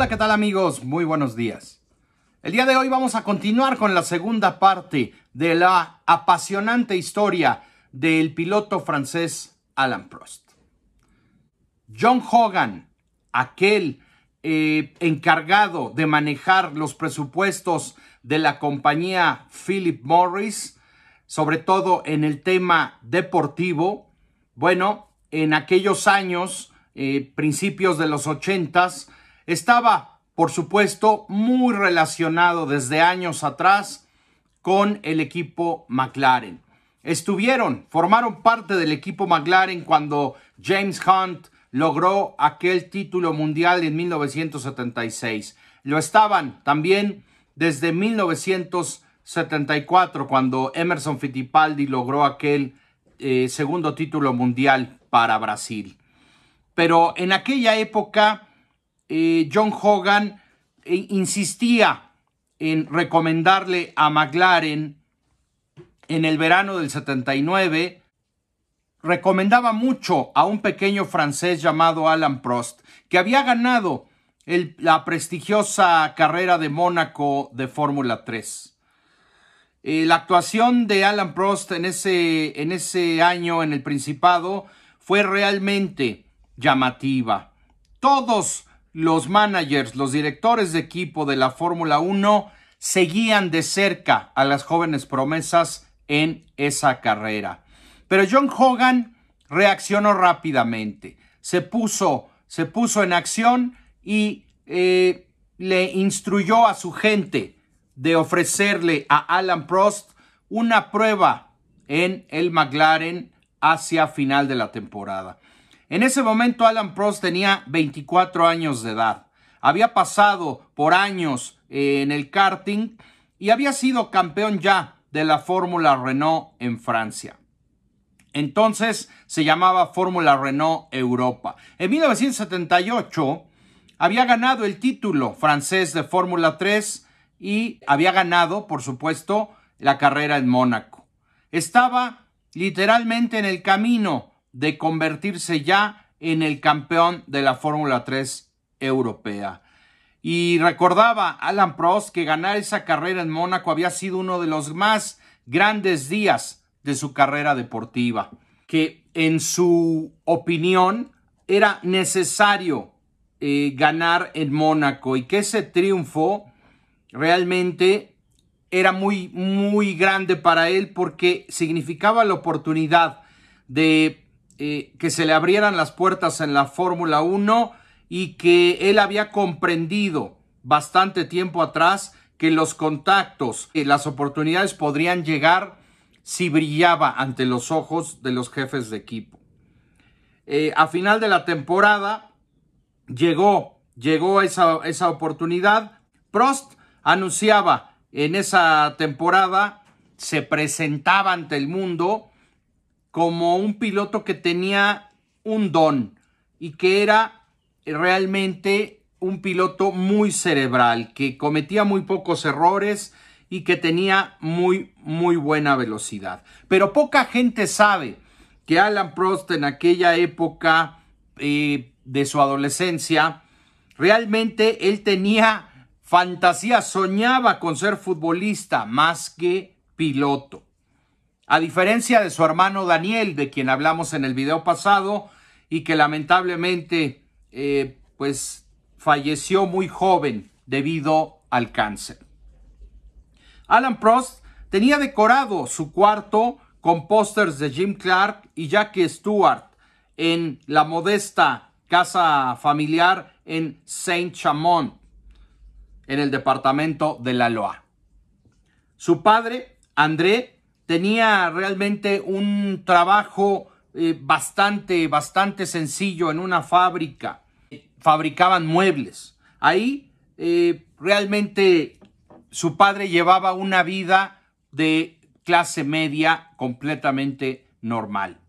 Hola, ¿qué tal amigos? Muy buenos días. El día de hoy vamos a continuar con la segunda parte de la apasionante historia del piloto francés Alan Prost. John Hogan, aquel eh, encargado de manejar los presupuestos de la compañía Philip Morris, sobre todo en el tema deportivo, bueno, en aquellos años, eh, principios de los ochentas, estaba, por supuesto, muy relacionado desde años atrás con el equipo McLaren. Estuvieron, formaron parte del equipo McLaren cuando James Hunt logró aquel título mundial en 1976. Lo estaban también desde 1974 cuando Emerson Fittipaldi logró aquel eh, segundo título mundial para Brasil. Pero en aquella época eh, John Hogan eh, insistía en recomendarle a McLaren en el verano del 79, recomendaba mucho a un pequeño francés llamado Alan Prost, que había ganado la prestigiosa carrera de Mónaco de Fórmula 3. Eh, la actuación de Alan Prost en ese, en ese año en el Principado fue realmente llamativa. Todos los managers, los directores de equipo de la Fórmula 1 seguían de cerca a las jóvenes promesas en esa carrera. Pero John Hogan reaccionó rápidamente, se puso, se puso en acción y eh, le instruyó a su gente de ofrecerle a Alan Prost una prueba en el McLaren hacia final de la temporada. En ese momento Alan Prost tenía 24 años de edad. Había pasado por años eh, en el karting y había sido campeón ya de la Fórmula Renault en Francia. Entonces se llamaba Fórmula Renault Europa. En 1978 había ganado el título francés de Fórmula 3 y había ganado, por supuesto, la carrera en Mónaco. Estaba literalmente en el camino de convertirse ya en el campeón de la Fórmula 3 europea. Y recordaba Alan Prost que ganar esa carrera en Mónaco había sido uno de los más grandes días de su carrera deportiva, que en su opinión era necesario eh, ganar en Mónaco y que ese triunfo realmente era muy, muy grande para él porque significaba la oportunidad de eh, que se le abrieran las puertas en la Fórmula 1 y que él había comprendido bastante tiempo atrás que los contactos y las oportunidades podrían llegar si brillaba ante los ojos de los jefes de equipo. Eh, a final de la temporada llegó, llegó esa, esa oportunidad. Prost anunciaba en esa temporada, se presentaba ante el mundo como un piloto que tenía un don y que era realmente un piloto muy cerebral, que cometía muy pocos errores y que tenía muy, muy buena velocidad. Pero poca gente sabe que Alan Prost en aquella época eh, de su adolescencia, realmente él tenía fantasía, soñaba con ser futbolista más que piloto. A diferencia de su hermano Daniel, de quien hablamos en el video pasado y que lamentablemente eh, pues falleció muy joven debido al cáncer. Alan Prost tenía decorado su cuarto con pósters de Jim Clark y Jackie Stewart en la modesta casa familiar en Saint-Chamond, en el departamento de la Loa. Su padre, André, tenía realmente un trabajo eh, bastante, bastante sencillo en una fábrica. Fabricaban muebles. Ahí eh, realmente su padre llevaba una vida de clase media completamente normal.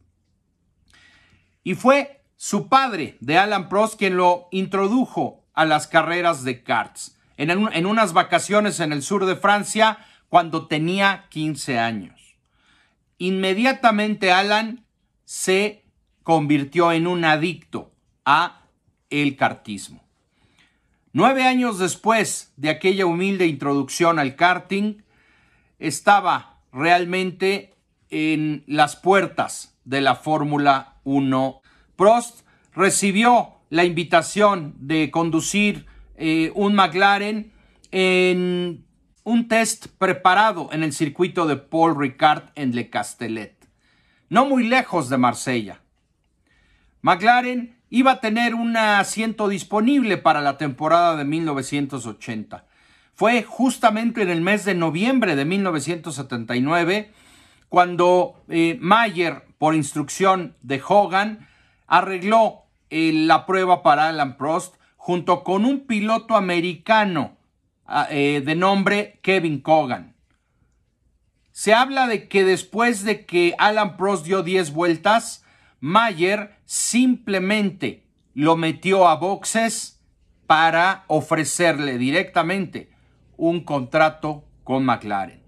Y fue su padre de Alan Prost quien lo introdujo a las carreras de karts. En, en unas vacaciones en el sur de Francia cuando tenía 15 años. Inmediatamente Alan se convirtió en un adicto a el cartismo. Nueve años después de aquella humilde introducción al karting, estaba realmente en las puertas de la Fórmula 1. Prost recibió la invitación de conducir eh, un McLaren en un test preparado en el circuito de Paul Ricard en Le Castellet, no muy lejos de Marsella. McLaren iba a tener un asiento disponible para la temporada de 1980. Fue justamente en el mes de noviembre de 1979 cuando eh, Mayer, por instrucción de Hogan, arregló eh, la prueba para Alan Prost junto con un piloto americano eh, de nombre Kevin Cogan. Se habla de que después de que Alan Prost dio 10 vueltas, Mayer simplemente lo metió a boxes para ofrecerle directamente un contrato con McLaren.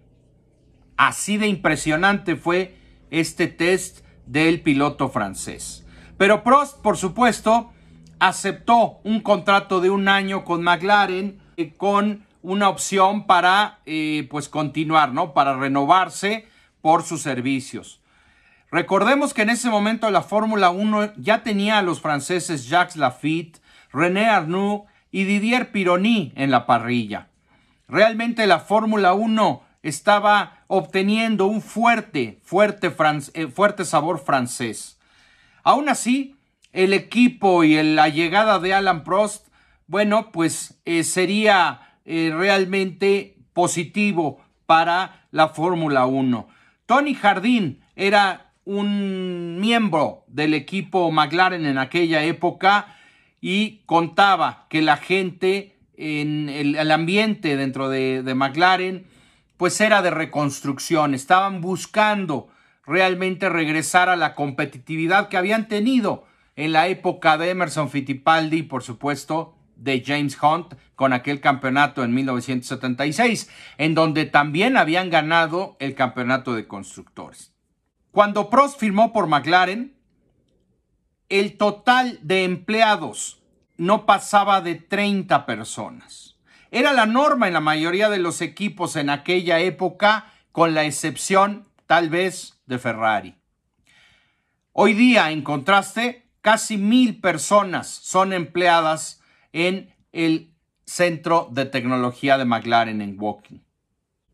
Así de impresionante fue este test del piloto francés. Pero Prost, por supuesto, aceptó un contrato de un año con McLaren eh, con una opción para eh, pues continuar, ¿no? Para renovarse por sus servicios. Recordemos que en ese momento la Fórmula 1 ya tenía a los franceses Jacques Lafitte, René Arnoux y Didier Pironi en la parrilla. Realmente la Fórmula 1 estaba obteniendo un fuerte, fuerte, eh, fuerte sabor francés. Aún así, el equipo y la llegada de Alan Prost, bueno, pues eh, sería eh, realmente positivo para la Fórmula 1. Tony Jardín era un miembro del equipo McLaren en aquella época y contaba que la gente en el, ambiente dentro de, de McLaren pues era de reconstrucción, estaban buscando realmente regresar a la competitividad que habían tenido en la época de Emerson Fittipaldi por supuesto de James Hunt con aquel campeonato en 1976, en donde también habían ganado el campeonato de constructores. Cuando Prost firmó por McLaren, el total de empleados no pasaba de 30 personas. Era la norma en la mayoría de los equipos en aquella época, con la excepción tal vez de Ferrari. Hoy día, en contraste, casi mil personas son empleadas en el Centro de Tecnología de McLaren en Woking.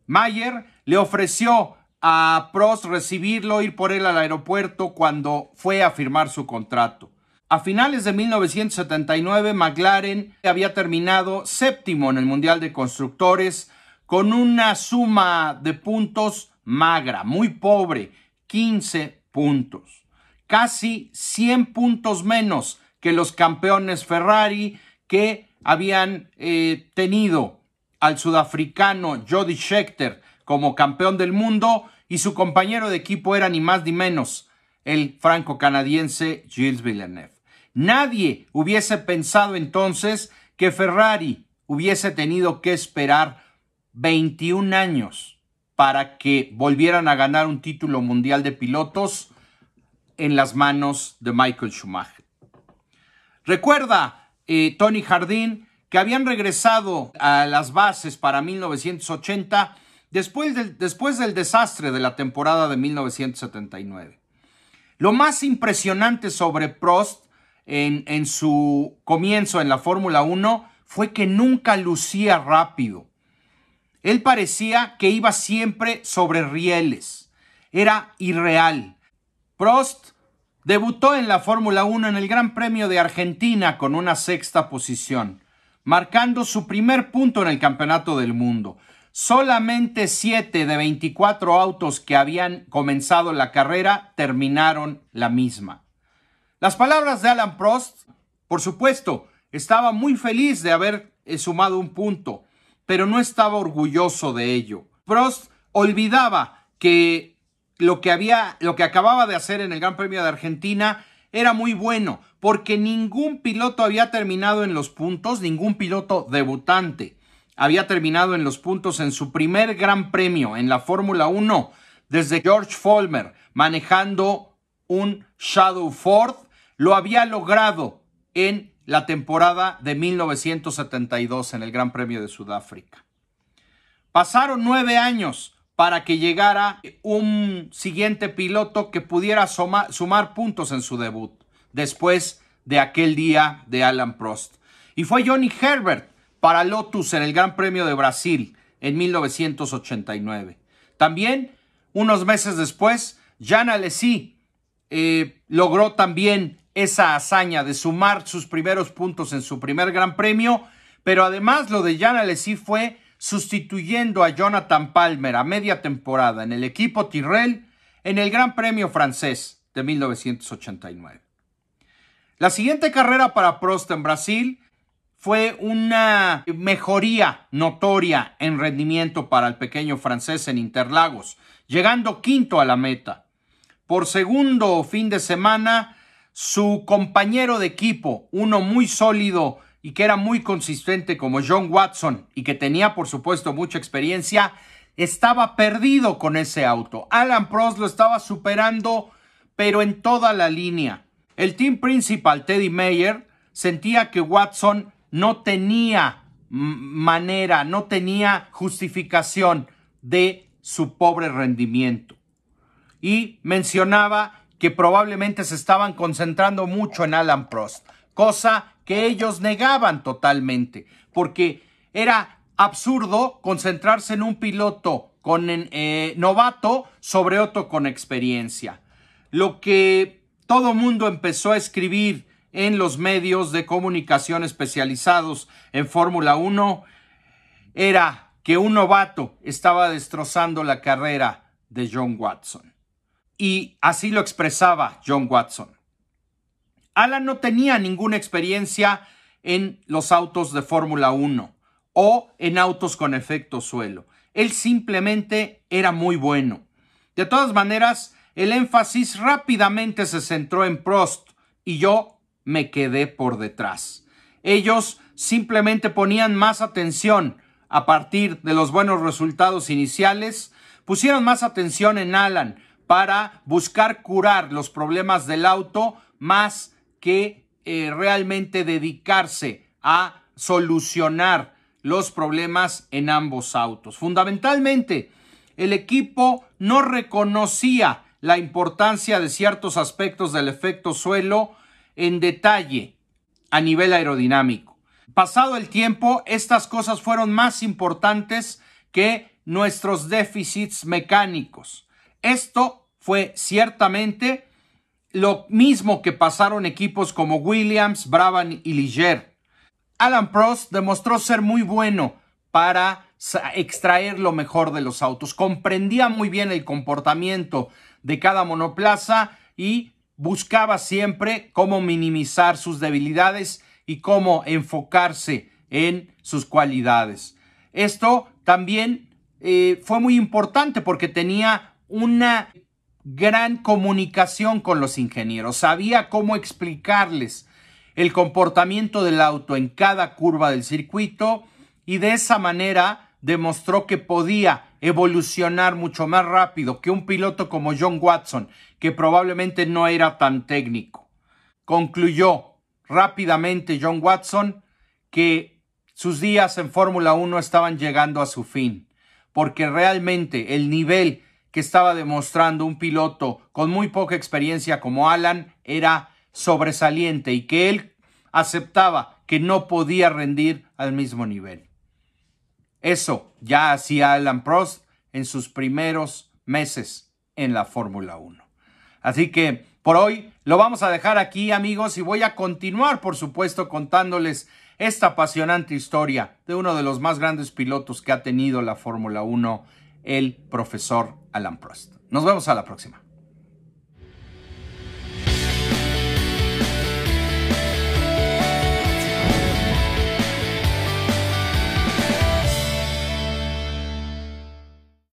Mayer le ofreció a Prost recibirlo, ir por él al aeropuerto cuando fue a firmar su contrato. A finales de 1979, McLaren había terminado séptimo en el Mundial de Constructores con una suma de puntos magra, muy pobre, 15 puntos. Casi 100 puntos menos que los campeones Ferrari que habían eh, tenido al sudafricano Jody Scheckter como campeón del mundo y su compañero de equipo era ni más ni menos el franco-canadiense Gilles Villeneuve. Nadie hubiese pensado entonces que Ferrari hubiese tenido que esperar 21 años para que volvieran a ganar un título mundial de pilotos en las manos de Michael Schumacher. Recuerda, Tony Jardín, que habían regresado a las bases para 1980 después del, después del desastre de la temporada de 1979. Lo más impresionante sobre Prost en, su comienzo en la Fórmula 1 fue que nunca lucía rápido. Él parecía que iba siempre sobre rieles. Era irreal. Prost debutó en la Fórmula 1 en el Gran Premio de Argentina con una sexta posición, marcando su primer punto en el Campeonato del Mundo. Solamente 7 de 24 autos que habían comenzado la carrera terminaron la misma. Las palabras de Alan Prost, por supuesto, estaba muy feliz de haber eh, sumado un punto, pero no estaba orgulloso de ello. Prost olvidaba que lo que había, lo que acababa de hacer en el Gran Premio de Argentina era muy bueno, porque ningún piloto había terminado en los puntos, ningún piloto debutante había terminado en los puntos en su primer Gran Premio en la Fórmula 1 desde George Follmer manejando un Shadow Ford lo había logrado en la temporada de 1972 en el Gran Premio de Sudáfrica. Pasaron nueve años para que llegara un siguiente piloto que pudiera sumar puntos en su debut, después de aquel día de Alan Prost. Y fue Johnny Herbert para Lotus en el Gran Premio de Brasil en 1989. También, unos meses después, Jean Alesi eh, logró también esa hazaña de sumar sus primeros puntos en su primer Gran Premio, pero además lo de Jean Alesi fue sustituyendo a Jonathan Palmer a media temporada en el equipo Tyrrell en el Gran Premio francés de 1989. La siguiente carrera para Prost en Brasil fue una mejoría notoria en rendimiento para el pequeño francés en Interlagos, llegando quinto a la meta. Por segundo fin de semana, su compañero de equipo, uno muy sólido y que era muy consistente como John Watson y que tenía por supuesto mucha experiencia, estaba perdido con ese auto. Alan Prost lo estaba superando, pero en toda la línea. El team principal, Teddy Mayer, sentía que Watson no tenía manera, no tenía justificación de su pobre rendimiento. Y mencionaba que probablemente se estaban concentrando mucho en Alan Prost, cosa que ellos negaban totalmente, porque era absurdo concentrarse en un piloto con eh, novato sobre otro con experiencia. Lo que todo mundo empezó a escribir en los medios de comunicación especializados en Fórmula 1 era que un novato estaba destrozando la carrera de John Watson. Y así lo expresaba John Watson. Alan no tenía ninguna experiencia en los autos de Fórmula 1 o en autos con efecto suelo. Él simplemente era muy bueno. De todas maneras, el énfasis rápidamente se centró en Prost y yo me quedé por detrás. Ellos simplemente ponían más atención a partir de los buenos resultados iniciales, pusieron más atención en Alan para buscar curar los problemas del auto más que eh, realmente dedicarse a solucionar los problemas en ambos autos. Fundamentalmente, el equipo no reconocía la importancia de ciertos aspectos del efecto suelo en detalle a nivel aerodinámico. Pasado el tiempo, estas cosas fueron más importantes que nuestros déficits mecánicos. Esto fue ciertamente lo mismo que pasaron equipos como Williams, Brabham y Ligier. Alan Prost demostró ser muy bueno para extraer lo mejor de los autos. Comprendía muy bien el comportamiento de cada monoplaza y buscaba siempre cómo minimizar sus debilidades y cómo enfocarse en sus cualidades. Esto también eh, fue muy importante porque tenía una gran comunicación con los ingenieros, sabía cómo explicarles el comportamiento del auto en cada curva del circuito y de esa manera demostró que podía evolucionar mucho más rápido que un piloto como John Watson, que probablemente no era tan técnico. Concluyó rápidamente John Watson que sus días en Fórmula 1 estaban llegando a su fin, porque realmente el nivel que estaba demostrando un piloto con muy poca experiencia como Alan era sobresaliente y que él aceptaba que no podía rendir al mismo nivel. Eso ya hacía Alan Prost en sus primeros meses en la Fórmula 1. Así que por hoy lo vamos a dejar aquí amigos y voy a continuar por supuesto contándoles esta apasionante historia de uno de los más grandes pilotos que ha tenido la Fórmula 1, el profesor Alan Prost. Nos vemos a la próxima.